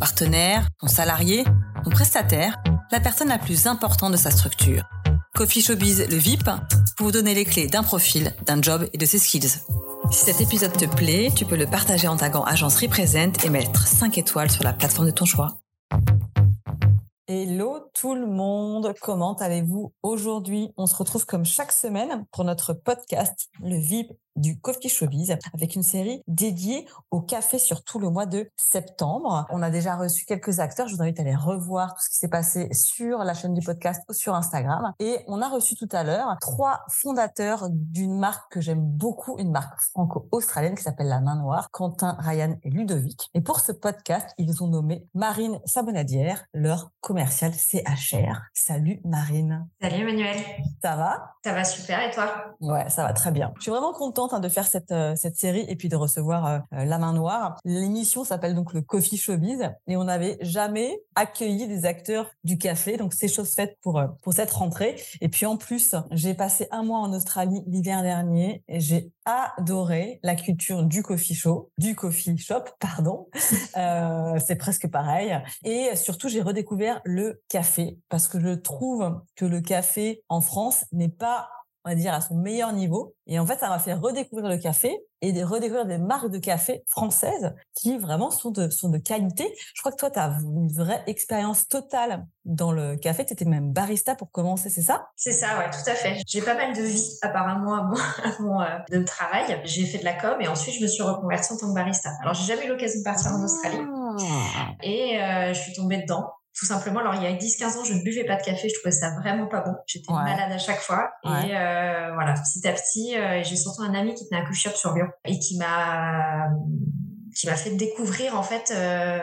partenaire, son salarié, son prestataire, la personne la plus importante de sa structure. Coffee Showbiz, le VIP, pour vous donner les clés d'un profil, d'un job et de ses skills. Si cet épisode te plaît, tu peux le partager en tagant Agence Represent et mettre 5 étoiles sur la plateforme de ton choix. Hello tout le monde, comment allez-vous aujourd'hui? On se retrouve comme chaque semaine pour notre podcast, le VIP du Coffee Showbiz avec une série dédiée au café sur tout le mois de septembre. On a déjà reçu quelques acteurs. Je vous invite à aller revoir tout ce qui s'est passé sur la chaîne du podcast ou sur Instagram. Et on a reçu tout à l'heure trois fondateurs d'une marque que j'aime beaucoup, une marque franco-australienne qui s'appelle La Main Noire, Quentin, Ryan et Ludovic. Et pour ce podcast, ils ont nommé Marine Sabonadière, leur commercial CHR. Salut Marine. Salut Emmanuel. Ça va? Ça va super et toi? Ouais, ça va très bien. Je suis vraiment contente de faire cette, euh, cette série et puis de recevoir euh, euh, La Main Noire. L'émission s'appelle donc le Coffee Showbiz et on n'avait jamais accueilli des acteurs du café. Donc c'est chose faite pour, pour cette rentrée. Et puis en plus, j'ai passé un mois en Australie l'hiver dernier et j'ai adoré la culture du coffee show, du coffee shop, pardon. c'est presque pareil. Et surtout, j'ai redécouvert le café parce que je trouve que le café en France n'est pas on va dire, à son meilleur niveau. Et en fait, ça m'a fait redécouvrir le café et de redécouvrir des marques de café françaises qui vraiment sont de, sont de qualité. Je crois que toi, tu as une vraie expérience totale dans le café. Tu étais même barista pour commencer, c'est ça? C'est ça, ouais, tout à fait. J'ai pas mal de vie apparemment avant, euh, de travail. J'ai fait de la com et ensuite je me suis reconvertie en tant que barista. Alors, j'ai jamais eu l'occasion de partir en Australie. Ah. Et euh, je suis tombée dedans tout simplement. Alors, il y a 10-15 ans, je ne buvais pas de café. Je trouvais ça vraiment pas bon. J'étais malade à chaque fois. Et euh, voilà, petit à petit, euh, j'ai surtout un ami qui tenait un coffee shop sur Lyon et qui m'a qui m'a fait découvrir en fait euh,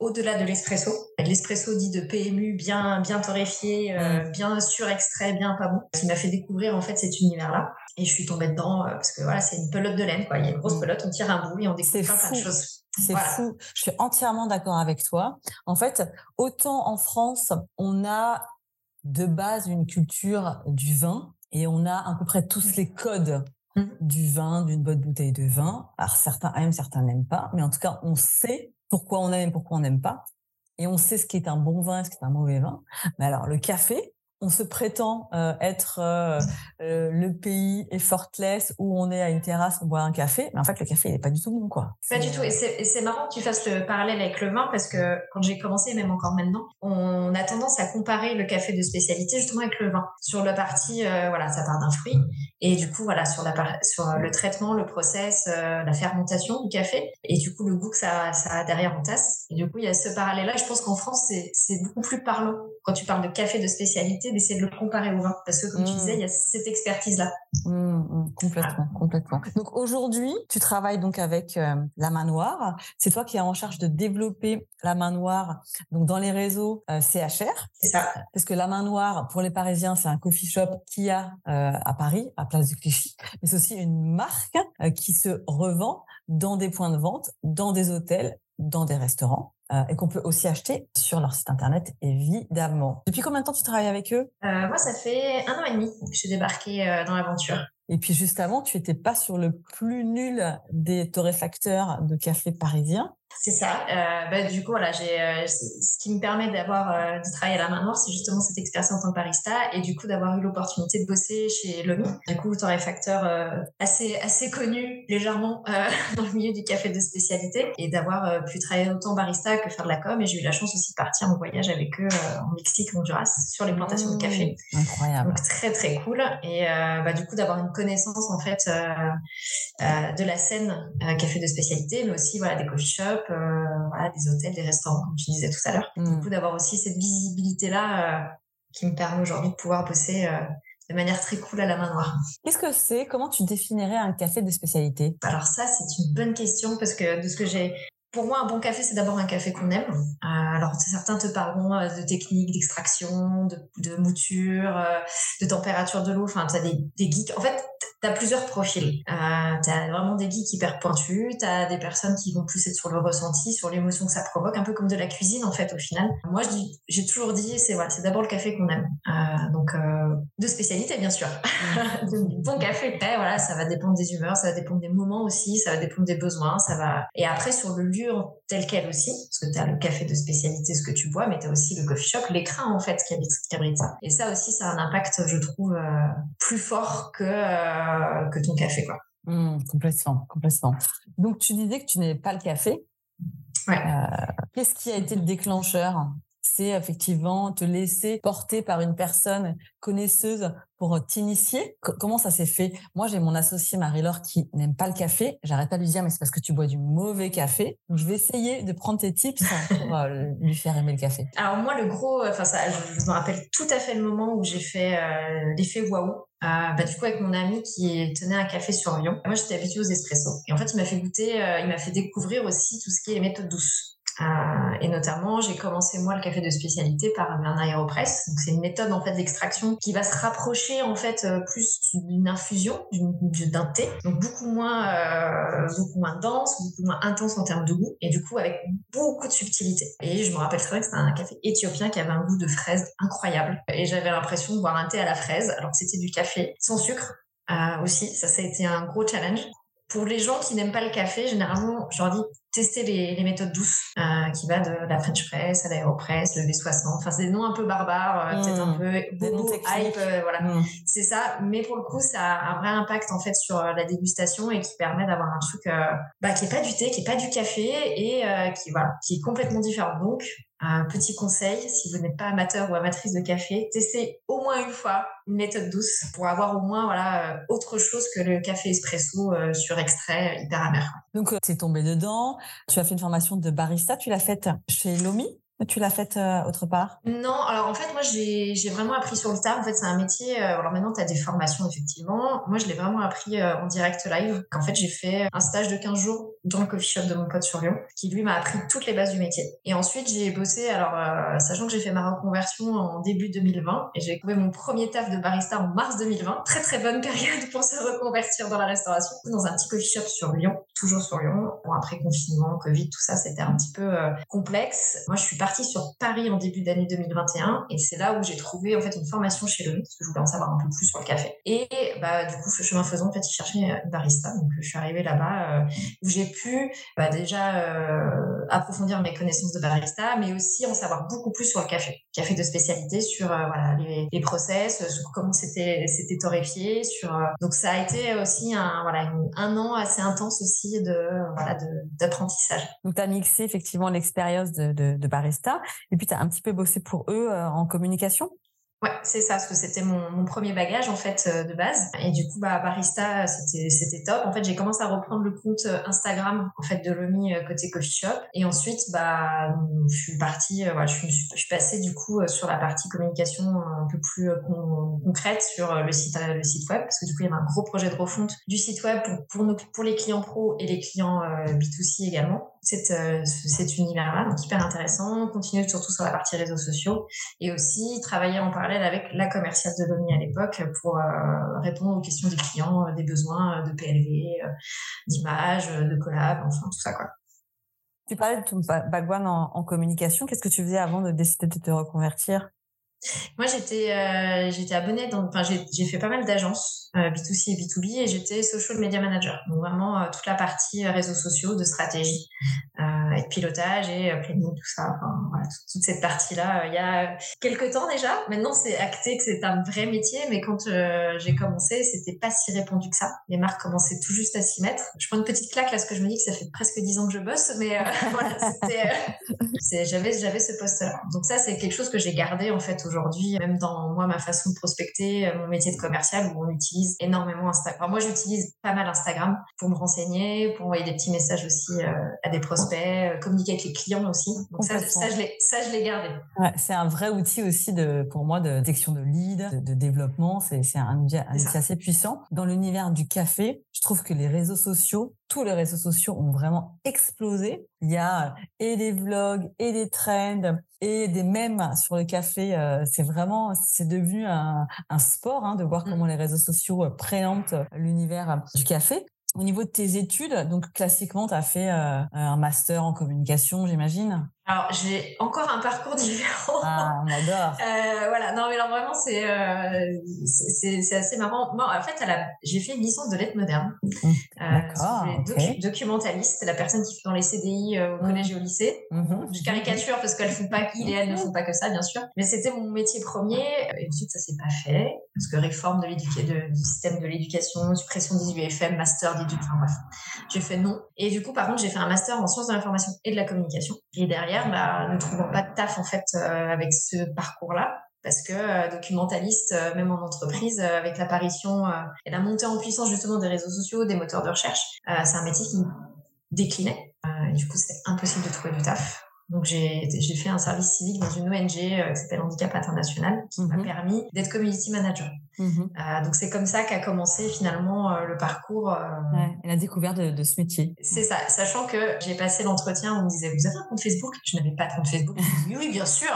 au-delà de l'espresso. L'espresso dit de PMU bien bien torréfié, euh, mm. bien surextrait, bien pas bon. Qui m'a fait découvrir en fait cet univers-là. Et je suis tombée dedans euh, parce que voilà, c'est une pelote de laine quoi. Il y a une grosse mm. pelote, on tire un bout et on découvre plein de choses. C'est fou. Je suis entièrement d'accord avec toi. En fait, autant en France, on a de base une culture du vin et on a à peu près tous les codes mmh. du vin, d'une bonne bouteille de vin. Alors certains aiment, certains n'aiment pas, mais en tout cas, on sait pourquoi on aime et pourquoi on n'aime pas. Et on sait ce qui est un bon vin et ce qui est un mauvais vin. Mais alors, le café, on se prétend euh, être euh, euh, le pays effortless où on est à une terrasse, on boit un café, mais en fait le café il n'est pas du tout bon quoi. Pas du tout. Et c'est marrant que tu fasses le parallèle avec le vin parce que quand j'ai commencé, même encore maintenant, on a tendance à comparer le café de spécialité justement avec le vin. Sur la partie, voilà, ça part d'un fruit et du coup voilà sur la sur le traitement, le process, la fermentation du café et du coup le goût que ça, ça a derrière en tasse. Et du coup il y a ce parallèle là. Je pense qu'en France c'est beaucoup plus parlant quand tu parles de café de spécialité d'essayer de le comparer au vin. Parce que, comme tu disais, il y a cette expertise-là. Mmh, mmh, complètement, complètement. Donc, aujourd'hui, tu travailles donc avec euh, la main noire. C'est toi qui es en charge de développer la main noire donc dans les réseaux euh, CHR. C'est ça. Parce que la main noire, pour les Parisiens, c'est un coffee shop qui a euh, à Paris, à Place du Clichy. Mais c'est aussi une marque qui se revend dans des points de vente, dans des hôtels, dans des restaurants. Euh, et qu'on peut aussi acheter sur leur site internet, évidemment. Depuis combien de temps tu travailles avec eux? Euh, Moi, ça fait un an et demi que je suis débarquée euh, dans l'aventure. Et puis juste avant, tu étais pas sur le plus nul des torréfacteurs de café parisiens. C'est ça. Euh, bah, du coup, voilà, j'ai euh, ce qui me permet d'avoir euh, de travailler à la main noire, c'est justement cette expérience en tant que barista et du coup d'avoir eu l'opportunité de bosser chez Lomi. Du coup, torréfacteur euh, assez assez connu légèrement euh, dans le milieu du café de spécialité et d'avoir pu travailler autant barista que faire de la com. Et j'ai eu la chance aussi de partir en voyage avec eux en Mexique, Honduras, sur les plantations de café. Mmh, incroyable. Donc très très cool. Et bah, du coup d'avoir une connaissance en fait de la scène café de spécialité, mais aussi voilà des coffee shops euh, des hôtels, des restaurants, comme tu disais tout à l'heure. Du mm. coup, d'avoir aussi cette visibilité-là euh, qui me permet aujourd'hui de pouvoir bosser euh, de manière très cool à la main noire. Qu'est-ce que c'est? Comment tu définirais un café de spécialité? Alors ça, c'est une bonne question parce que de ce que j'ai pour moi, un bon café, c'est d'abord un café qu'on aime. Euh, alors, certains te parleront de techniques d'extraction, de, de, mouture, de température de l'eau. Enfin, tu as des, des geeks. En fait, tu as plusieurs profils. Euh, tu as vraiment des geeks hyper pointus. Tu as des personnes qui vont plus être sur le ressenti, sur l'émotion que ça provoque, un peu comme de la cuisine, en fait, au final. Moi, j'ai toujours dit, c'est voilà, c'est d'abord le café qu'on aime. Euh, donc, euh, de spécialité, bien sûr. du bon café, voilà, ça va dépendre des humeurs, ça va dépendre des moments aussi, ça va dépendre des besoins. ça va Et après, sur le lieu tel quel aussi, parce que tu as le café de spécialité, ce que tu bois, mais tu as aussi le coffee shop, l'écran en fait qui abrite, ça. Et ça aussi, ça a un impact, je trouve, euh, plus fort que, euh, que ton café. Quoi. Mmh, complètement, complètement. Donc tu disais que tu n'aimais pas le café. Ouais. Euh, qu'est-ce qui a été le déclencheur? C'est effectivement te laisser porter par une personne connaisseuse pour t'initier? comment ça s'est fait? Moi, j'ai mon associé Marie-Laure qui n'aime pas le café. J'arrête pas de lui dire, mais c'est parce que tu bois du mauvais café. Je vais essayer de prendre tes tips pour euh, lui faire aimer le café. Alors moi, le gros, euh, enfin ça, je, me rappelle tout à fait le moment où j'ai fait euh, l'effet waouh. bah, du coup, avec mon ami qui tenait un café sur Lyon. Moi, j'étais habituée aux espressos. Et en fait, il m'a fait goûter, il m'a fait découvrir aussi tout ce qui est méthode douce. Euh, et notamment, j'ai commencé moi le café de spécialité par un aéropress. Donc c'est une méthode en fait d'extraction qui va se rapprocher en fait euh, plus d'une infusion, d'un thé. Donc beaucoup moins, euh, beaucoup moins dense, beaucoup moins intense en termes de goût, et du coup avec beaucoup de subtilité. Et je me rappelle très bien que c'était un café éthiopien qui avait un goût de fraise incroyable. Et j'avais l'impression de boire un thé à la fraise, alors c'était du café sans sucre. Euh, aussi, ça, ça a été un gros challenge. Pour les gens qui n'aiment pas le café, généralement, je leur dis tester les, les méthodes douces, euh, qui va de la French Press à l'Aéropress, le V60. Enfin, c'est des noms un peu barbares, euh, peut-être un mmh. peu bobo, hype, euh, voilà. Mmh. C'est ça. Mais pour le coup, ça a un vrai impact en fait sur la dégustation et qui permet d'avoir un truc bah, qui est pas du thé, qui est pas du café et qui voilà, qui est complètement différent. Donc, un petit conseil, si vous n'êtes pas amateur ou amatrice de café, testez au moins une fois une méthode douce pour avoir au moins voilà autre chose que le café espresso sur extrait hyper amer. Donc c'est tombé dedans. Tu as fait une formation de barista, tu l'as faite chez Lomi? Tu l'as faite euh, autre part? Non, alors en fait, moi, j'ai vraiment appris sur le tard. En fait, c'est un métier. Euh, alors maintenant, tu as des formations, effectivement. Moi, je l'ai vraiment appris euh, en direct live. En fait, j'ai fait un stage de 15 jours dans le coffee shop de mon pote sur Lyon, qui lui m'a appris toutes les bases du métier. Et ensuite, j'ai bossé, alors, sachant que j'ai fait ma reconversion en début 2020, et j'ai trouvé mon premier taf de barista en mars 2020. Très, très bonne période pour se reconvertir dans la restauration. Dans un petit coffee shop sur Lyon, toujours sur Lyon. Bon, après confinement, Covid, tout ça, c'était un petit peu complexe. Moi, je suis partie sur Paris en début d'année 2021 et c'est là où j'ai trouvé en fait une formation chez lui parce que je voulais en savoir un peu plus sur le café. Et bah du coup, chemin faisant, en fait, je cherchais une barista. Donc je suis arrivée là-bas euh, où j'ai pu bah, déjà euh, approfondir mes connaissances de barista, mais aussi en savoir beaucoup plus sur le café, café de spécialité, sur euh, voilà les, process, sur comment c'était c'était torréfié, sur donc ça a été aussi un voilà un an assez intense aussi de voilà d'apprentissage. Donc tu as mixé effectivement l'expérience de, de, de barista et puis, tu as un petit peu bossé pour eux euh, en communication? Ouais, c'est ça, parce que c'était mon, premier bagage en fait euh, de base. Et du coup, bah barista, c'était top. En fait, j'ai commencé à reprendre le compte euh, Instagram en fait de Lomi côté coffee shop. Et ensuite, bah je suis partie, voilà, je suis, passée du coup sur la partie communication un peu plus concrète sur le site le site web, parce que du coup, il y avait un gros projet de refonte du site web pour pour les clients pro et les clients B2C également cette, euh, cet univers-là, donc hyper intéressant. Continuer surtout sur la partie réseaux sociaux et aussi travailler en parallèle avec la commerciale de l'ONI à l'époque pour euh, répondre aux questions des clients, euh, des besoins de PLV, d'images, de collab, enfin tout ça quoi. Tu parlais de ton background en, en communication. Qu'est-ce que tu faisais avant de décider de te reconvertir? Moi, j'étais euh, abonnée, enfin j'ai fait pas mal d'agences euh, B2C et B2B et j'étais social media manager. Donc vraiment euh, toute la partie réseaux sociaux, de stratégie, et de pilotage et planning, tout ça. Toute, cette partie-là. Il y a quelques temps déjà. Maintenant, c'est acté que c'est un vrai métier, mais quand j'ai commencé, c'était pas si répandu que ça. Les marques commençaient tout juste à s'y mettre. Je prends une petite claque là, parce que je me dis que ça fait presque dix ans que je bosse, mais voilà, c'était, j'avais j'avais ce poste-là. Donc ça, c'est quelque chose que j'ai gardé en fait aujourd'hui, même dans moi, ma façon de prospecter, euh, mon métier de commercial, où on utilise énormément Instagram. Moi, j'utilise pas mal Instagram pour me renseigner, pour envoyer des petits messages aussi euh, à des prospects, parlais, communiquer avec les clients aussi. Donc ça, ça, je l'ai, ça, je l'ai gardé. Ouais, c'est un vrai outil aussi de, pour moi, de détection de lead, de, développement. C'est, c'est un outil, assez puissant. Dans l'univers du café, je trouve que les réseaux sociaux, tous les réseaux sociaux ont vraiment explosé. Il y a et des vlogs, et des trends, et des mèmes sur le café. C'est vraiment, c'est devenu un, un sport hein, de voir mmh. comment les réseaux sociaux présentent l'univers du café. Au niveau de tes études, donc classiquement, tu as fait euh, un master en communication, j'imagine? Alors, j'ai encore un parcours différent. Ah, on adore. euh, voilà, non, mais alors vraiment, c'est euh, c'est assez marrant. Moi, en fait, j'ai fait une licence de lettres modernes. Mmh. Euh, D'accord. Okay. documentaliste, la personne qui fait dans les CDI euh, au mmh. collège et au lycée. Mmh. Je caricature parce qu'elles font pas, il et elles ne font pas que ça, bien sûr. Mais c'était mon métier premier. Et ensuite, ça s'est pas fait parce que réforme de du système de l'éducation, suppression des UFM, master d'éducation, enfin bref. J'ai fait non. Et du coup, par contre, j'ai fait un master en sciences de l'information et de la communication. Et derrière, bah, ne trouvant pas de taf en fait euh, avec ce parcours-là parce que euh, documentaliste, euh, même en entreprise, avec l'apparition et la montée en puissance justement des réseaux sociaux, des moteurs de recherche, c'est un métier qui déclinait. du coup, c'est impossible de trouver du taf. Donc j'ai fait un service civique dans une ONG qui s'appelle Handicap International, qui m'a mmh permis d'être community manager. Mmh euh, donc c'est comme ça qu'a commencé finalement euh, le parcours. Euh... Ouais, et la découverte de, de ce métier. C'est ça, sachant que j'ai passé l'entretien, on me disait vous avez un compte Facebook? Je n'avais pas de compte Facebook. oui, oui, bien sûr,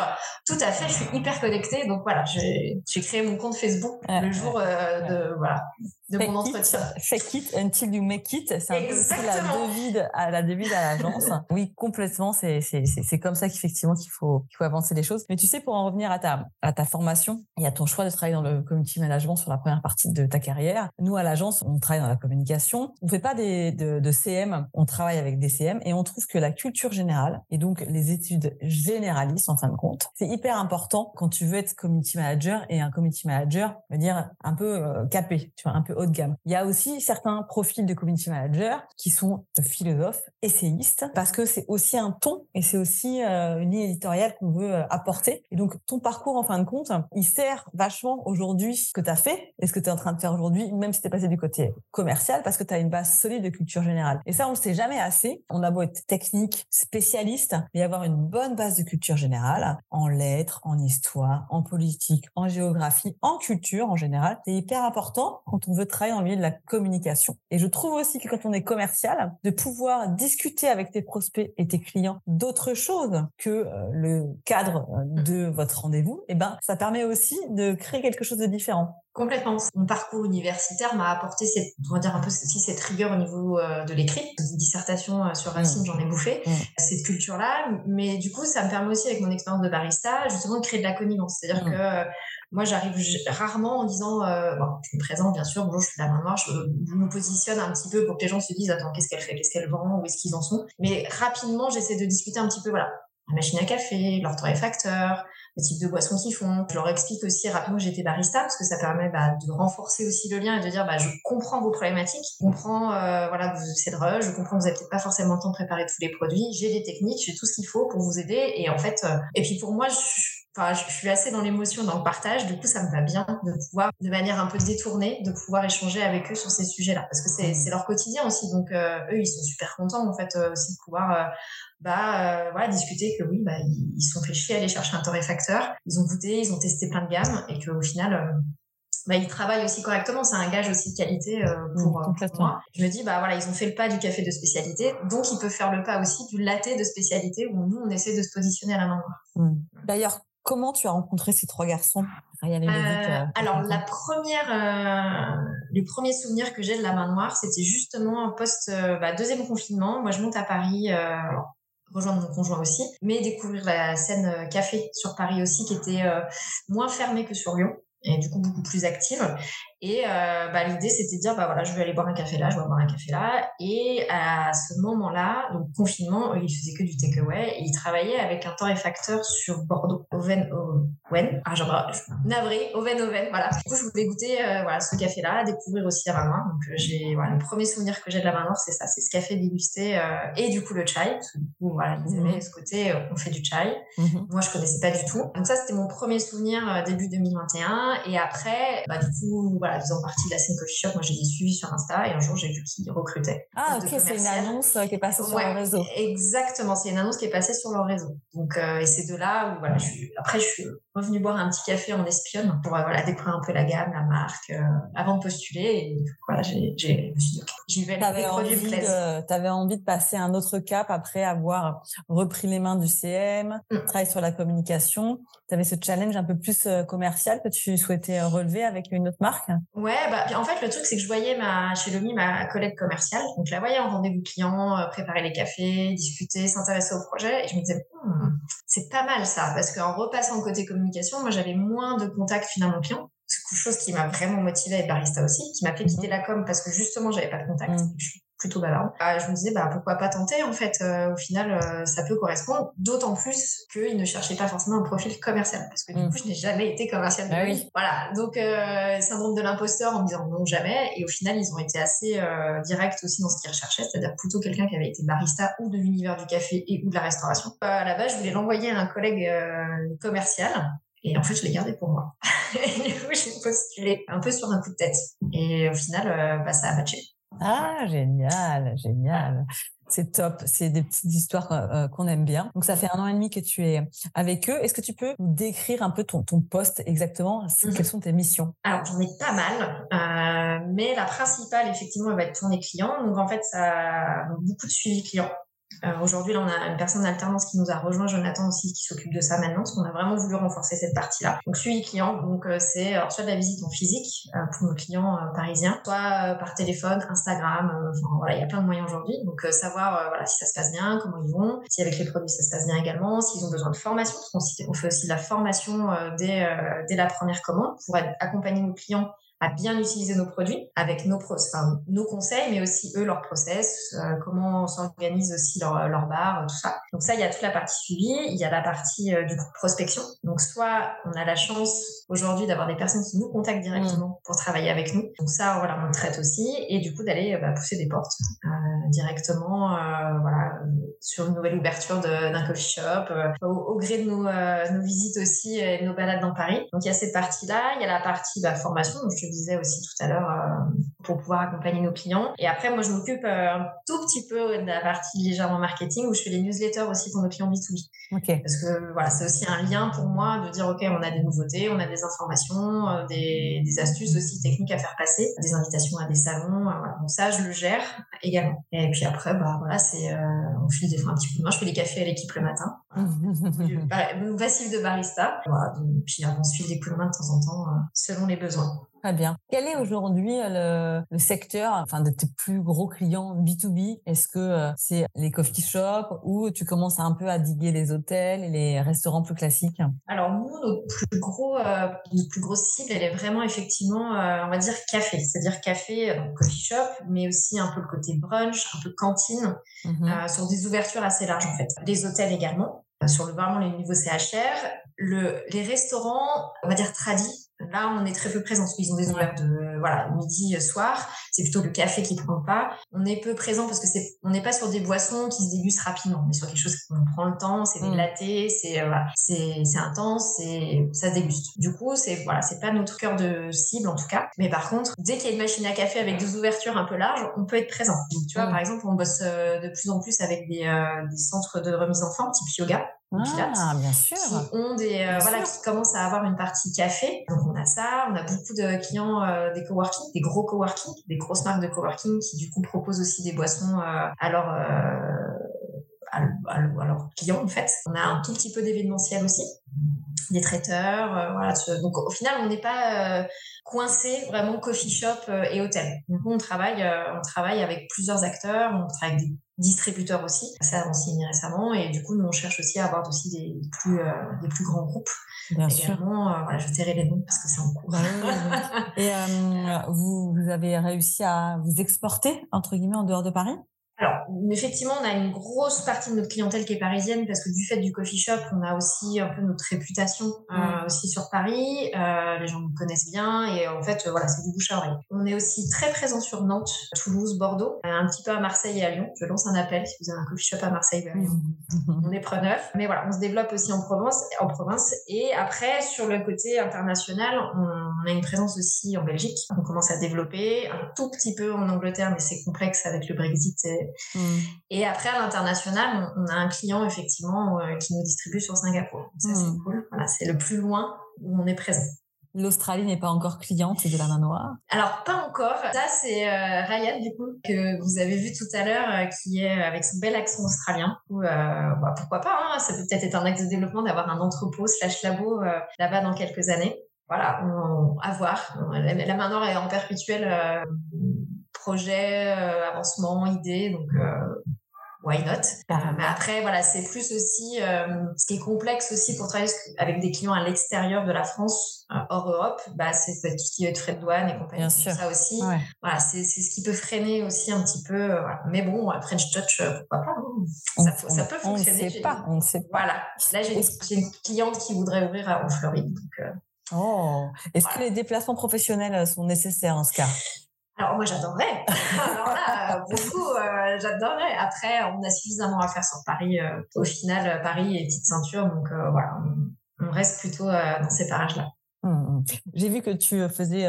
tout à fait, je suis hyper connectée. Donc voilà, j'ai créé mon compte Facebook le jour euh, de voilà de mon entretien. fake it until you make it, c'est un peu la devise à la devise à l'agence. oui, complètement, c'est c'est comme ça qu'effectivement qu'il faut avancer les choses. Mais tu sais, pour en revenir à ta à ta formation et à ton choix de travailler dans le community management sur la première partie de ta carrière. Nous, à l'agence, on travaille dans la communication. On fait pas de CM, on travaille avec des CM et on trouve que la culture générale et donc les études généralistes, en fin de compte, c'est hyper important quand tu veux être community manager et un community manager, veut dire un peu euh, capé, tu vois, un peu haut de gamme. Il y a aussi certains profils de community manager qui sont philosophes, essayistes, parce que c'est aussi un ton et c'est aussi euh, une ligne éditoriale qu'on veut euh, apporter. Et donc, ton parcours, en fin de compte, il sert vachement aujourd'hui que tu as fait et ce que tu es en train de faire aujourd'hui, même si tu es passé du côté commercial, parce que tu as une base solide de culture générale. Et ça, on ne sait jamais assez. On a beau être technique, spécialiste, mais avoir une bonne base de culture générale en lettres, en histoire, en politique, en géographie, en culture en général. C'est hyper important quand on veut travailler le milieu de la communication. Et je trouve aussi que quand on est commercial, de pouvoir discuter avec tes prospects et tes clients d'autre chose que euh, le cadre euh, de votre rendez-vous, eh ben, ça permet aussi de créer quelque chose de différent. Complètement. Mon parcours universitaire m'a apporté cette, on va dire un peu aussi cette rigueur au niveau euh, de l'écrit. Dissertation euh, sur Racine, mmh. j'en ai bouffé. Mmh. Cette culture-là. Mais du coup, ça me permet aussi, avec mon expérience de barista, justement de créer de la connivence. C'est-à-dire mmh. que moi, j'arrive rarement en disant, bon, je me présente bien sûr, bonjour, je suis la main noire, je, me positionne un petit peu pour que les gens se disent, attends, qu'est-ce qu'elle fait, qu'est-ce qu'elle vend, où est-ce qu'ils en sont? Mais rapidement, j'essaie de discuter un petit peu, voilà, la machine à café, leur torréfacteur, le type de boissons qu'ils font. Je leur explique aussi rapidement que j'étais barista parce que ça permet bah, de renforcer aussi le lien et de dire bah, je comprends vos problématiques, je comprends euh, voilà vous c'est drôle, je comprends que vous n'avez peut-être pas forcément le temps de préparer tous les produits, j'ai des techniques, j'ai tout ce qu'il faut pour vous aider et en fait euh, et puis pour moi je, Enfin, je suis assez dans l'émotion, dans le partage. Du coup, ça me va bien de pouvoir, de manière un peu détournée, de pouvoir échanger avec eux sur ces sujets-là, parce que c'est, mmh. leur quotidien aussi. Donc, euh, eux, ils sont super contents en fait aussi de pouvoir bah euh, voilà discuter que oui bah ils, se sont fait chier à aller chercher un torréfacteur ils ont goûté ils ont testé plein de gammes et qu'au final euh, bah, ils travaillent aussi correctement c'est un gage aussi de qualité euh, pour, moi je me dis bah voilà ils ont fait le pas du café de spécialité donc ils peuvent faire le pas aussi du latte de spécialité où nous on essaie de se positionner à la main mmh. d'ailleurs comment tu as rencontré ces trois garçons? Euh, alors la première, euh, le premier souvenir que j'ai de la main noire, c'était justement post bah, deuxième confinement. Moi, je monte à Paris rejoindre mon conjoint aussi, mais découvrir la scène euh, café sur Paris aussi, qui était euh, moins fermée que sur Lyon et du coup beaucoup plus active. Et euh, bah, l'idée, c'était de dire, bah voilà, je vais aller boire un café là, je vais boire un café là. Et à ce moment-là, donc confinement, il faisait que du takeaway et il travaillait avec un torréfacteur sur Bordeaux, Oven Owen. Ah, genre, navré, Oven Oven, voilà. Du coup, je voulais goûter euh, voilà, ce café-là, découvrir aussi la main. Donc, euh, j'ai, voilà, le premier souvenir que j'ai de la main noire, c'est ça, c'est ce café dégusté et du coup le chai. Parce que du coup, voilà, ils aimaient ce côté, on fait du chai. Mhm. Moi, je connaissais pas du tout. Donc ça, c'était mon premier souvenir début 2021. Et après, bah, du coup, voilà, faisant partie de la scène shop, moi j'ai suivi sur Insta et un jour j'ai vu qu'ils recrutaient. Ah ok, c'est une annonce qui est passée sur leur réseau. Exactement, c'est une annonce qui est passée sur leur réseau. Donc et c'est de là où voilà, je suis, après je suis revenue boire un petit café en espionne pour voilà découvrir un peu la gamme, la marque, avant de postuler. Et voilà, j'ai, j'y vais. T'avais envie de, t'avais envie de passer un autre cap après avoir repris les mains du CM, mmh. travailler sur la communication. Tu avais ce challenge un peu plus commercial que tu souhaitais relever avec une autre marque? Ouais, bah, en fait, le truc, c'est que je voyais ma, chez Lomi ma collègue commerciale. Donc, je la voyais en rendez-vous client, préparer les cafés, discuter, s'intéresser au projet. Et je me disais, «Hmm, c'est pas mal ça. Parce qu'en repassant côté communication, moi, j'avais moins de contacts finalement clients chose qui m'a vraiment motivée être barista aussi, qui m'a fait quitter mmh. la com parce que justement j'avais pas de contact. Mmh plutôt bavarde. Euh, je me disais bah pourquoi pas tenter en fait. Euh, au final, euh, ça peut correspondre. D'autant plus qu'ils ne cherchaient pas forcément un profil commercial parce que du mmh. coup, je n'ai jamais été commercial. Ah oui. Voilà. Donc syndrome de l'imposteur en me disant non jamais. Et au final, ils ont été assez directs aussi dans ce qu'ils recherchaient, c'est-à-dire plutôt quelqu'un qui avait été barista ou de l'univers du café et ou de la restauration. à la base, je voulais l'envoyer à un collègue commercial. Et en fait, je l'ai gardé pour moi. et du coup, j'ai postulé un peu sur un coup de tête. Et au final, bah, ça a matché. Ah, génial, génial. C'est top. C'est des petites histoires euh, qu'on aime bien. Donc, ça fait un an et demi que tu es avec eux. Est-ce que tu peux nous décrire un peu ton, ton poste exactement? Mmh Quelles sont tes missions? Alors, j'en ai pas mal. Euh, mais la principale, effectivement, elle va être tourner client. Donc, en fait, ça a beaucoup de suivi client. Euh, aujourd'hui, on a une personne d'alternance qui nous a rejoint, Jonathan aussi, qui s'occupe de ça maintenant, parce qu'on a vraiment voulu renforcer cette partie-là. Donc, suivi client, donc euh, c'est soit de la visite en physique euh, pour nos clients parisiens, soit par téléphone, Instagram. Enfin, voilà, il y a plein de moyens aujourd'hui. Donc, savoir voilà si ça se passe bien, comment ils vont, si avec les produits ça se passe bien également, s'ils ont besoin de formation, parce qu'on fait aussi de la formation dès dès la première commande pour accompagner nos clients à bien utiliser nos produits avec nos, enfin, nos conseils, mais aussi eux, leur process, euh, comment on s'organise aussi leur, leur bar, tout ça. Donc ça, il y a toute la partie suivi, il y a la partie euh, du coup prospection. Donc soit on a la chance aujourd'hui d'avoir des personnes qui nous contactent directement mmh. pour travailler avec nous. Donc ça, voilà, on le traite aussi. Et du coup, d'aller bah, pousser des portes euh, directement voilà, sur une nouvelle ouverture d'un coffee shop, au, gré de nos, nos visites aussi et nos balades dans Paris. Donc il y a cette partie-là, il y a la partie bah, formation, donc je disais aussi tout à l'heure, euh, pour pouvoir accompagner nos clients. Et après, moi, je m'occupe euh, un tout petit peu de la partie légèrement marketing où je fais les newsletters aussi pour nos clients B2B. Parce que voilà, c'est aussi un lien pour moi de dire, OK, on a des nouveautés, on a des informations, euh, des, astuces aussi techniques à faire passer, des invitations à des salons. voilà. Donc ça, je le gère également. Et puis après, bah voilà, c'est, on file des fois un petit coup de main. Je fais les cafés à l'équipe le matin. passif de barista. Voilà, donc, puis on se file des coups de main de temps en temps selon les besoins. Très bien. Quel est aujourd'hui le, le, secteur, enfin, de tes plus gros clients B2B Est-ce que euh, c'est les coffee shops ou tu commences un peu à diguer les hôtels et les restaurants plus classiques? Alors nous, notre plus gros, euh, notre plus grosse cible, elle est vraiment effectivement, euh, on va dire café, c'est-à-dire café, donc coffee shop, mais aussi un peu le côté brunch, un peu cantine, mmh sur des ouvertures assez larges en fait. Les hôtels également, sur le vraiment les niveaux CHR, le, les restaurants, on va dire tradis, Là, on est très peu présent. Ils ont des horaires de voilà midi, euh, soir. C'est plutôt le café qui prend pas. On est peu présent parce que c'est on n'est pas sur des boissons qui se dégustent rapidement. On est sur quelque chose qu'on prend le temps. C'est des mmh. lattés, c'est euh, c'est c'est intense, c'est ça se déguste. Du coup, c'est voilà, c'est pas notre cœur de cible en tout cas. Mais par contre, dès qu'il y a une machine à café avec des ouvertures un peu larges, on peut être présent. tu vois, mmh. par exemple, on bosse euh, de plus en plus avec des, des centres de remise en forme type yoga ah, bien sûr. qui ont des euh, voilà qui commencent à avoir une partie café. Donc on a ça, on a beaucoup de clients euh, des coworking, des gros coworking, des grosses marques de coworking qui du coup proposent aussi des boissons euh, à leurs à, leurs clients en fait. On a un tout petit peu d'événementiel aussi, des traiteurs, voilà. Donc au final on n'est pas coincé vraiment coffee shop et hôtel. Donc on travaille on travaille avec plusieurs acteurs, on travaille avec des distributeurs aussi. Ça a signé récemment et du coup, nous, on cherche aussi à avoir aussi des plus, euh, des plus grands groupes. Bien sûr. Euh, voilà, je tairai les noms parce que c'est en cours. Et euh, vous, vous avez réussi à vous exporter, entre guillemets, en dehors de Paris? Alors, effectivement, on a une grosse partie de notre clientèle qui est parisienne parce que du fait du coffee shop, on a aussi un peu notre réputation euh, aussi sur Paris. Euh, les gens nous connaissent bien et en fait, euh, voilà, c'est du bouche à oreille. On est aussi très présent sur Nantes, Toulouse, Bordeaux, un petit peu à Marseille et à Lyon. Je lance un appel si vous avez un coffee shop à Marseille, ben, on est preneur. Mais voilà, on se développe aussi en province, en province. Et après, sur le côté international, on on a une présence aussi en Belgique. On commence à développer un tout petit peu en Angleterre, mais c'est complexe avec le Brexit. Et, mm. après, à l'international, on, a un client effectivement qui nous distribue sur Singapour. Ça, c'est mm. cool. Voilà, c'est le plus loin où on est présent. L'Australie n'est pas encore cliente de la main noire Alors, pas encore. Ça, c'est euh, Ryan, du coup, que vous avez vu tout à l'heure, euh, qui est avec son bel accent australien. Euh, bah, pourquoi pas, hein, ça peut peut-être être un axe de développement d'avoir un entrepôt slash labo là-bas dans quelques années. Voilà, on, à voir. La, main noire est en perpétuel projet, avancement, idée, donc why not? Euh, Mais après, voilà, c'est plus aussi euh, ce qui est complexe aussi pour travailler avec des clients à l'extérieur de la France, euh, hors Europe, bah, c'est tout ce qui est frais de douane et compagnie. Bien sûr. Ça aussi, voilà, c'est ce qui peut freiner aussi un petit peu. Voilà. Mais bon, French Touch, pourquoi pas ça, ça, peut fonctionner. On ne sait pas. On ne sait pas. Voilà. Là, j'ai une cliente qui voudrait ouvrir en Floride. Donc, oh. Est-ce que les déplacements professionnels sont nécessaires en ce cas? Alors moi j'adorerais. Alors là, beaucoup, euh, j'adorerais. Après, on a suffisamment à faire sur Paris. Euh, au final, Paris est petite ceinture, donc euh, voilà, on, reste plutôt dans ces parages-là. Mmh, mmh. J'ai vu que tu faisais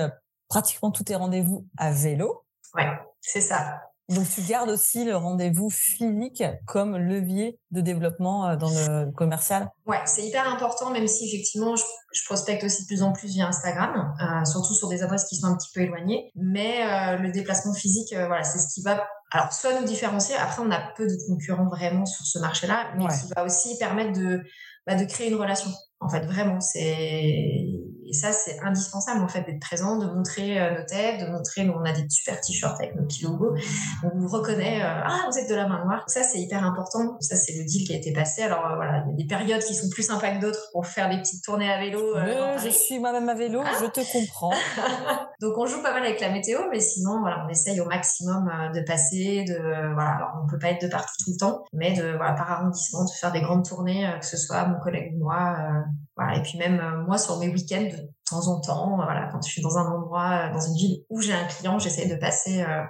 pratiquement tous tes rendez-vous à vélo. Ouais, c'est ça. Donc, tu gardes aussi le rendez-vous physique comme levier de développement euh, dans le commercial Ouais, c'est hyper important, même si effectivement, je, prospecte aussi de plus en plus via Instagram, euh, surtout sur des adresses qui sont un petit peu éloignées. Mais euh, le déplacement physique, voilà, c'est ce qui va alors soit nous différencier. Après, on a peu de concurrents vraiment sur ce marché-là, mais qui va aussi permettre de, bah, de créer une relation. En fait, vraiment, c'est et ça, c'est indispensable en fait d'être présent, de montrer euh, nos têtes, de montrer nous on a des super t-shirts avec nos petits logos. On nous reconnaît, euh, ah vous êtes de la main noire. Ça c'est hyper important. Ça c'est le deal qui a été passé. Alors euh, voilà, il y a des périodes qui sont plus sympas que d'autres pour faire des petites tournées à vélo. je suis moi-même à vélo, je te comprends. Donc on joue pas mal avec la météo, mais sinon voilà, on essaye au maximum de passer, de voilà, alors on peut pas être de partout tout le temps, mais de voilà par arrondissement de faire des grandes tournées, que ce soit mon collègue ou moi. Voilà, et puis même moi sur mes week-ends de temps en temps. Voilà, quand je suis dans un endroit, dans une ville où j'ai un client, j'essaie de passer euh,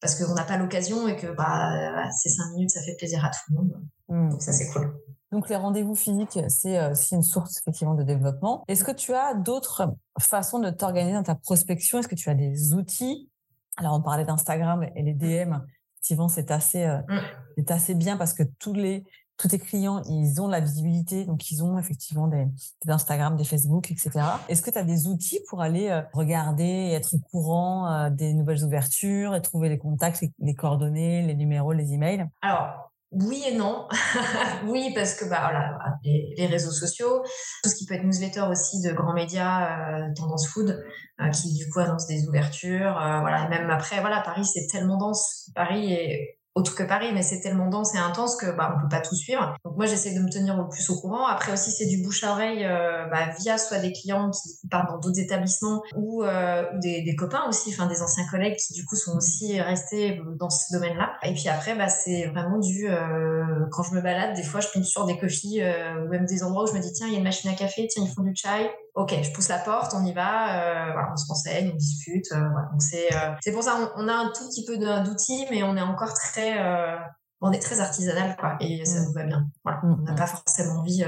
parce qu'on n'a pas l'occasion et que bah, ces cinq minutes, ça fait plaisir à tout le monde. Mmh. Donc ça, c'est cool. Donc les rendez-vous physiques, c'est aussi une source effectivement de développement. Est-ce que tu as d'autres façons de t'organiser dans ta prospection? Est-ce que tu as des outils? Alors on parlait d'Instagram et les DM. Effectivement, c'est assez, euh, mmh. c'est assez bien parce que tous les tous tes clients, ils ont la visibilité, donc ils ont effectivement des, Instagram, des Facebook, etc. Est-ce que tu as des outils pour aller euh, regarder être au courant euh, des nouvelles ouvertures et trouver les contacts, les, coordonnées, les numéros, les emails? Alors, oui et non. oui, parce que bah, voilà, les, réseaux sociaux, tout ce qui peut être newsletter aussi de grands médias, euh, tendance food, qui du coup annoncent des ouvertures. voilà, même après, voilà, Paris, c'est tellement dense. Paris est autre que Paris, mais c'est tellement dense et intense que bah, on peut pas tout suivre. Donc moi j'essaie de me tenir le plus au courant. Après aussi c'est du bouche à oreille euh, bah, via soit des clients qui partent dans d'autres établissements ou, euh, des, des, copains aussi, enfin des anciens collègues qui du coup sont aussi restés dans ce domaine-là. Et puis après bah, c'est vraiment du euh, quand je me balade, des fois je tombe sur des coffees ou même des endroits où je me dis tiens il y a une machine à café, tiens ils font du chai, ok, je pousse la porte, on y va, euh, voilà, on se renseigne, on discute. Euh, voilà. Donc c'est euh, c'est pour ça on, on, a un tout petit peu d'outils, mais on est encore très euh, on est très artisanal quoi, et ça mm. nous va bien. Voilà. Mm, on n'a pas forcément envie,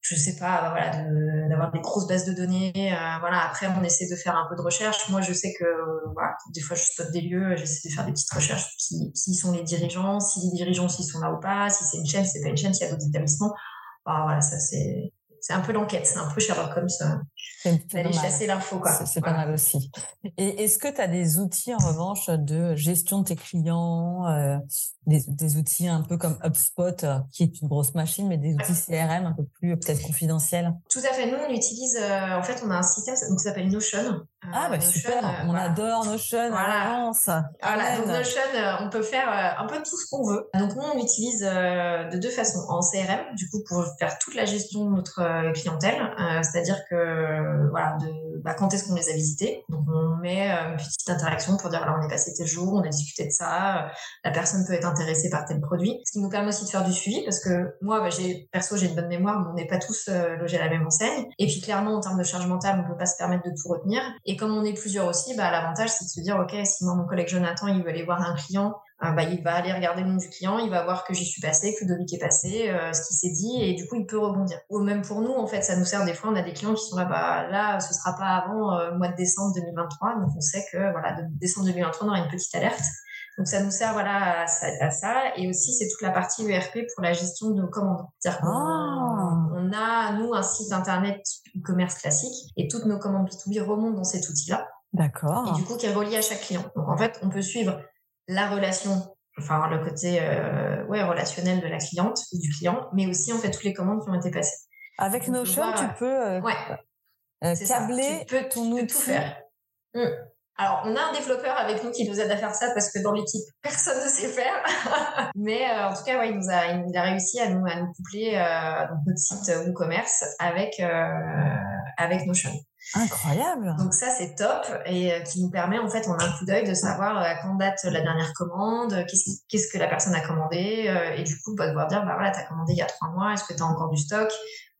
je sais pas, voilà, d'avoir des grosses bases de données. voilà. Après, on essaie de faire un peu de recherche. Moi, je sais que voilà, des fois je spot des lieux, j'essaie de faire des petites recherches. Qui, qui sont les dirigeants, si les dirigeants s'ils sont là ou pas, si c'est une chaîne, si c'est pas une chaîne, s'il y a d'autres établissements. Bah, voilà, ça c'est c'est un peu l'enquête, c'est un peu Sherlock Holmes. D'aller chasser l'info, C'est pas mal aussi. Et est-ce que tu as des outils, en revanche, de gestion de tes clients, euh, des, outils un peu comme HubSpot, euh, qui est une grosse machine, mais des outils CRM un peu plus peut-être confidentiels? Tout à fait. Nous, on utilise, euh, en fait, on a un système qui s'appelle Notion. ah, bah super, on adore Notion voilà. Voilà, donc Notion, on peut faire un peu tout ce qu'on veut. Donc nous, on utilise de deux façons. En CRM, du coup, pour faire toute la gestion de notre clientèle, c'est-à-dire que voilà, de bah, quand est-ce qu'on les a visités? Donc on met euh, une petite interaction pour dire voilà, on est passé tel jour, on a discuté de ça, euh, la personne peut être intéressée par tel produit. Ce qui nous permet aussi de faire du suivi parce que moi, bah, j'ai perso, j'ai une bonne mémoire, mais on n'est pas tous euh, logés à la même enseigne. Et puis clairement, en termes de charge mentale, on peut pas se permettre de tout retenir. Et comme on est plusieurs aussi, bah, l'avantage c'est de se dire ok, si moi mon collègue Jonathan il veut aller voir un client bah, il va aller regarder le nom du client, il va voir que j'y suis passé, que le devis est passé, ce qui s'est dit, et du coup, il peut rebondir. Ou même pour nous, en fait, ça nous sert des fois, on a des clients qui sont là, bah, là, ce sera pas avant le mois de décembre 2023, donc on sait que, voilà, de décembre 2023, on aura une petite alerte. Donc ça nous sert voilà à ça, et aussi c'est toute la partie ERP pour la gestion de nos commandes. C'est-à-dire qu'on ah. on a nous un site internet e-commerce classique et toutes nos commandes B2B remontent dans cet outil-là. D'accord. Et du coup qui est relié à chaque client. Donc en fait on peut suivre la relation, enfin le côté euh, ouais relationnel de la cliente ou du client, mais aussi en fait toutes les commandes qui ont été passées. Avec Notion tu peux euh, ouais. Euh, câbler tu peux, ton tout faire. Mmh. Alors, on a un développeur avec nous qui nous aide à faire ça parce que dans l'équipe, personne ne sait faire. Mais euh, en tout cas, ouais, il, nous a, il a réussi à nous, à nous coupler euh, notre site WooCommerce avec, euh, avec Notion. Incroyable. Donc ça, c'est top et euh, qui nous permet, en fait, a un coup d'œil de savoir à quand date la dernière commande, qu'est-ce que la personne a commandé et du coup, bah, de pouvoir dire, bah voilà, tu as commandé il y a trois mois, est-ce que tu as encore du stock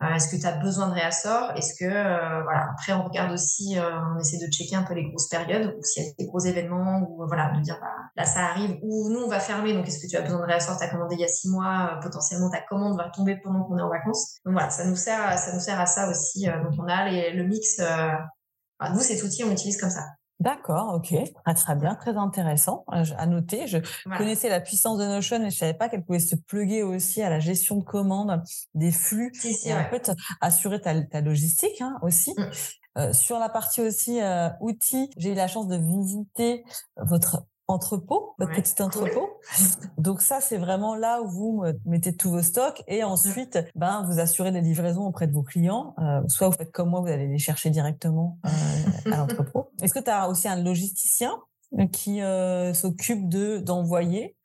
euh, est-ce que tu as besoin de réassort Est-ce que euh, voilà Après, on regarde aussi, euh, on essaie de checker un peu les grosses périodes ou s'il y a des gros événements ou voilà de dire bah, là ça arrive ou nous on va fermer. Donc est-ce que tu as besoin de réassort T'as commandé il y a six mois, potentiellement ta commande va tomber pendant qu'on est en vacances. Donc voilà, ça nous sert, ça nous sert à ça aussi. donc on a le mix. nous cet outil on l'utilise comme ça. D'accord, ok, très très bien, très intéressant euh, à noter. Je connaissais la puissance de Notion et je savais pas qu'elle pouvait se pluguer aussi à la gestion de commandes, des flux et en fait assurer ta, ta logistique hein, aussi. Euh, sur la partie aussi euh, outils, j'ai eu la chance de visiter votre entrepôt, votre petit entrepôt. Donc ça, c'est vraiment là où vous mettez tous vos stocks et ensuite, ben, vous assurez les livraisons auprès de vos clients. Euh, soit vous faites comme moi, vous allez les chercher directement euh, à l'entrepôt. Est-ce que tu as aussi un logisticien qui euh, s'occupe de d'envoyer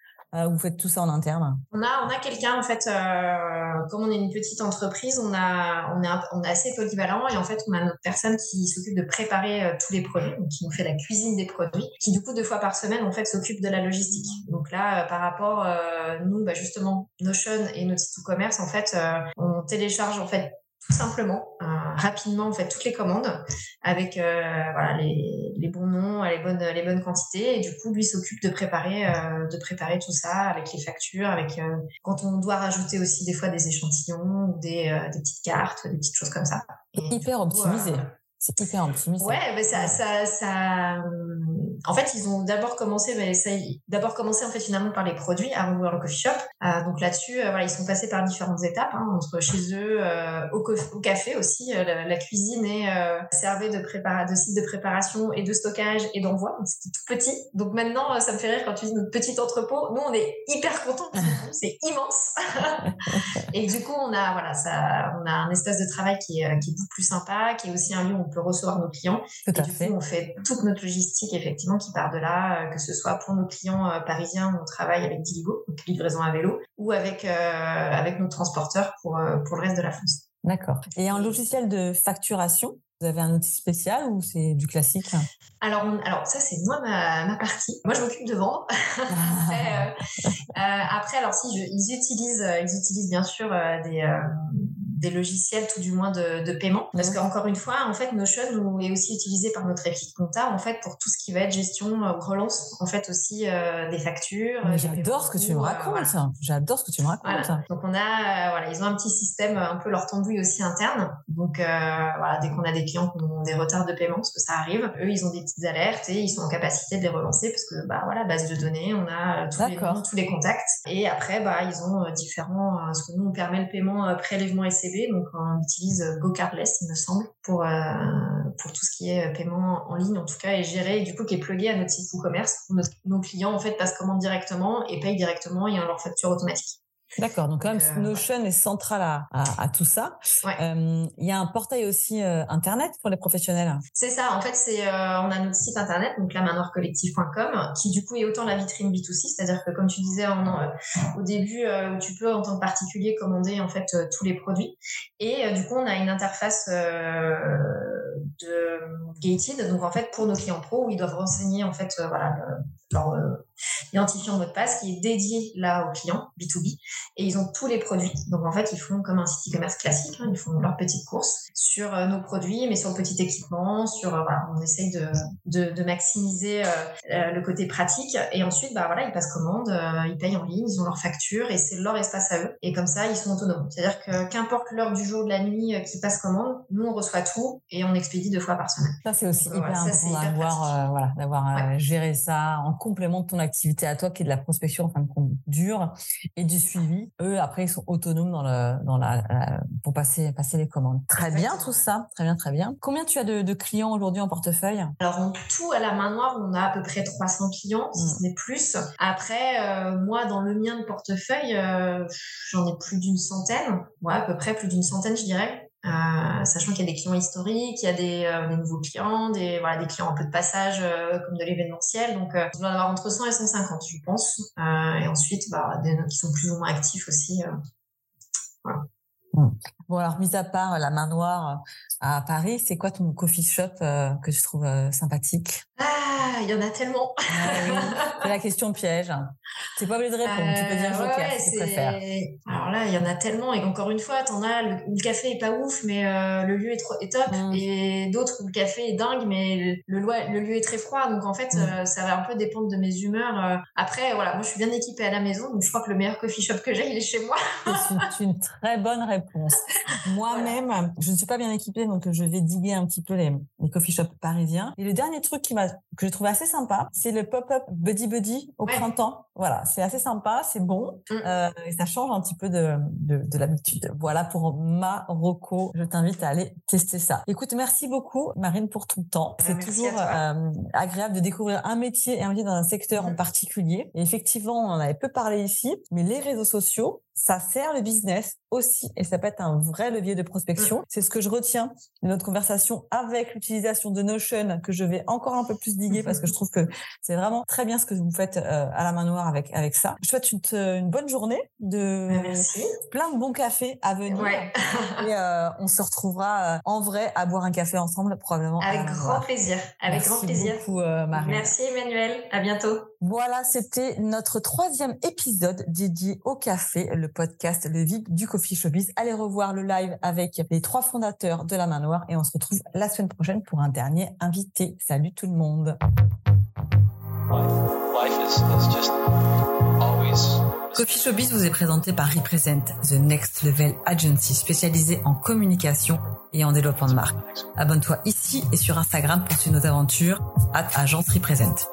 vous faites tout ça en interne On a, quelqu'un, en fait, euh, comme on est une petite entreprise, on, a, on est assez polyvalent et en fait, on a notre personne qui s'occupe de préparer euh, tous les produits, qui nous fait la cuisine des produits, qui du coup, deux fois par semaine, en fait, s'occupe de la logistique. Donc là, par rapport, nous, bah, justement, Notion et notre site e-commerce, en fait, on télécharge, en fait, tout simplement, euh, rapidement, en fait, toutes les commandes avec euh, voilà, les, les, bons noms, les bonnes, les bonnes quantités. Et du coup, lui s'occupe de préparer, euh, de préparer tout ça avec les factures, avec quand on doit rajouter aussi des fois des échantillons ou des, des petites cartes, des petites choses comme ça. hyper optimisé. C'est hyper. Ouais, mais ça, ça, ça, en fait, ils ont d'abord commencé, mais ça, d'abord commencé en fait finalement par les produits avant d'ouvrir le coffee shop. Euh, donc là-dessus, euh, voilà, ils sont passés par différentes étapes, hein, entre chez eux, euh, au, au, café aussi, la, cuisine est servée de prépara de sites de préparation et de stockage et d'envoi. C'était tout petit. Donc maintenant, ça me fait rire quand tu dis notre petit entrepôt. Nous, on est hyper contents. C'est immense. et du coup, on a voilà, ça, on a un espace de travail qui est, qui est beaucoup plus sympa, qui est aussi un lieu où on peut recevoir nos clients. et du coup, on fait toute notre logistique effectivement qui part de là, euh, que ce soit pour nos clients euh, parisiens où on travaille avec Diligo, donc livraison à vélo, ou avec, euh, avec nos transporteurs pour, pour le reste de la France. D'accord. Et un logiciel de facturation, vous avez un outil spécial ou c'est du classique? Alors, alors ça c'est moi ma, ma, partie. Moi je m'occupe de vendre. après, après, alors si je, ils utilisent, ils utilisent bien sûr des, des logiciels tout du moins de, de paiement. Parce mhm. qu'encore une fois, en fait, Notion est aussi utilisé par notre équipe comptable en fait pour tout ce qui va être gestion, euh, relance, en fait aussi euh, des factures. J'adore ce que tu me euh, racontes. J'adore ce que tu me racontes. Donc on a, voilà, ils ont un petit système un peu leur tambouille aussi interne. Donc voilà, dès qu'on a des clients qui ont des retards de paiement, parce que ça arrive, eux ils ont des petites alertes et ils sont en capacité de les relancer parce que bah voilà, base de données, on a tous les tous les contacts. Et après bah ils ont différents, ce que nous on permet le paiement prélèvement Donc on utilise GoCardless, il me semble, pour, euh, pour tout ce qui est paiement en ligne, en tout cas, et géré, du coup, qui est plugué à notre site e-commerce. Nos clients, en fait, passent commande directement et payent directement et ont leur facture automatique. D'accord, donc quand même euh, Notion est central à, à, tout ça. Euh, il y a un portail aussi euh, internet pour les professionnels. C'est ça, en fait, c'est on a notre site internet, donc la manorcollectif.com, qui du coup est autant la vitrine B2C, c'est-à-dire que comme tu disais au début, où tu peux en tant que particulier commander en fait tous les produits, et du coup on a une interface de Gated. Donc en fait, pour nos clients pro, ils doivent renseigner en fait voilà leur identifiant mot de passe qui est dédié là aux clients B2B et ils ont tous les produits. Donc en fait, ils font comme un site e-commerce classique, hein, ils font leurs petites courses sur nos produits, mais sur le petit équipement, sur voilà, on essaye de, de, de maximiser le côté pratique et ensuite bah voilà, ils passent commande, ils payent en ligne, ils ont leur facture et c'est leur espace à eux et comme ça, ils sont autonomes. C'est-à-dire que qu'importe l'heure du jour, de la nuit qui passe commande, nous on reçoit tout et on expédie deux fois par semaine. Ça c'est aussi hyper important d'avoir voilà, d'avoir géré ça en complément de ton activité à toi qui est de la prospection en fin de compte dure et du suivi. Eux, après, ils sont autonomes dans le, dans la, pour passer, passer les commandes. Très bien tout ça, très bien, très bien. Combien tu as de, de clients aujourd'hui en portefeuille? Alors en tout, à la main noire, on a à peu près 300 clients, si ce mmh. n'est plus. Après, euh, moi, dans le mien de portefeuille, euh, j'en ai plus d'une centaine. Ouais, à peu près plus d'une centaine, je dirais. Euh, sachant qu'il y a des clients historiques, il y a des, euh, nouveaux clients, des, voilà, des clients un peu de passage euh, comme de l'événementiel. Donc, on doit avoir entre 100 et 150, je pense. et ensuite, bah, des qui sont plus ou moins actifs aussi. voilà. Mmh. Bon, alors, mis à part la main noire à Paris, c'est quoi ton coffee shop que tu trouves sympathique? Ah, il y en a tellement. Ah c'est la question piège. Tu pas obligé de répondre, tu peux dire euh, joker si tu préfères. Alors là, il y en a tellement. Et encore une fois, t'en as, le, café est pas ouf, mais euh, le lieu est, trop, est top. Mmh. Et d'autres où le café est dingue, mais le, le, lieu est très froid. Donc en fait, mmh. euh, ça va un peu dépendre de mes humeurs. Après, voilà, moi je suis bien équipée à la maison, donc je crois que le meilleur coffee shop que j'ai, il est chez moi. c'est une, très bonne réponse. Moi-même, je ne suis pas bien équipée, donc je vais diguer un petit peu les, les coffee shops parisiens. Et le dernier truc qui m'a que j'ai trouvé assez sympa, c'est le pop-up Buddy Buddy au printemps. Voilà, c'est assez sympa, c'est bon, mmh. euh, et ça change un petit peu de, de, de l'habitude. Voilà pour ma roco. Je t'invite à aller tester ça. Écoute, merci beaucoup Marine pour ton temps. C'est toujours euh, agréable de découvrir un métier et un métier dans un secteur en mmh. particulier. Et effectivement, on en avait peu parlé ici, mais les réseaux sociaux, ça sert le business aussi et ça peut être un vrai levier de prospection. Mmh. C'est ce que je retiens de notre conversation avec l'utilisation de Notion que je vais encore un peu plus diguer parce que je trouve que c'est vraiment très bien ce que vous faites euh, à la main noire avec avec ça. Je souhaite une, une bonne journée de Merci. plein de bons cafés à venir ouais. et euh, on se retrouvera euh, en vrai à boire un café ensemble probablement. Avec grand plaisir. Avec Merci grand plaisir. Beaucoup, Marie. Merci Emmanuel. À bientôt. Voilà, c'était notre troisième épisode dédié au café, le podcast Le Vide du Coffee Showbiz. Allez revoir le live avec les trois fondateurs de la Main Noire et on se retrouve la semaine prochaine pour un dernier invité. Salut tout le monde. Coffee Showbiz vous est présenté par Represent, The Next Level Agency spécialisée en communication et en développement de marque. Abonne-toi ici et sur Instagram pour suivre nos aventures. at Agence Represent.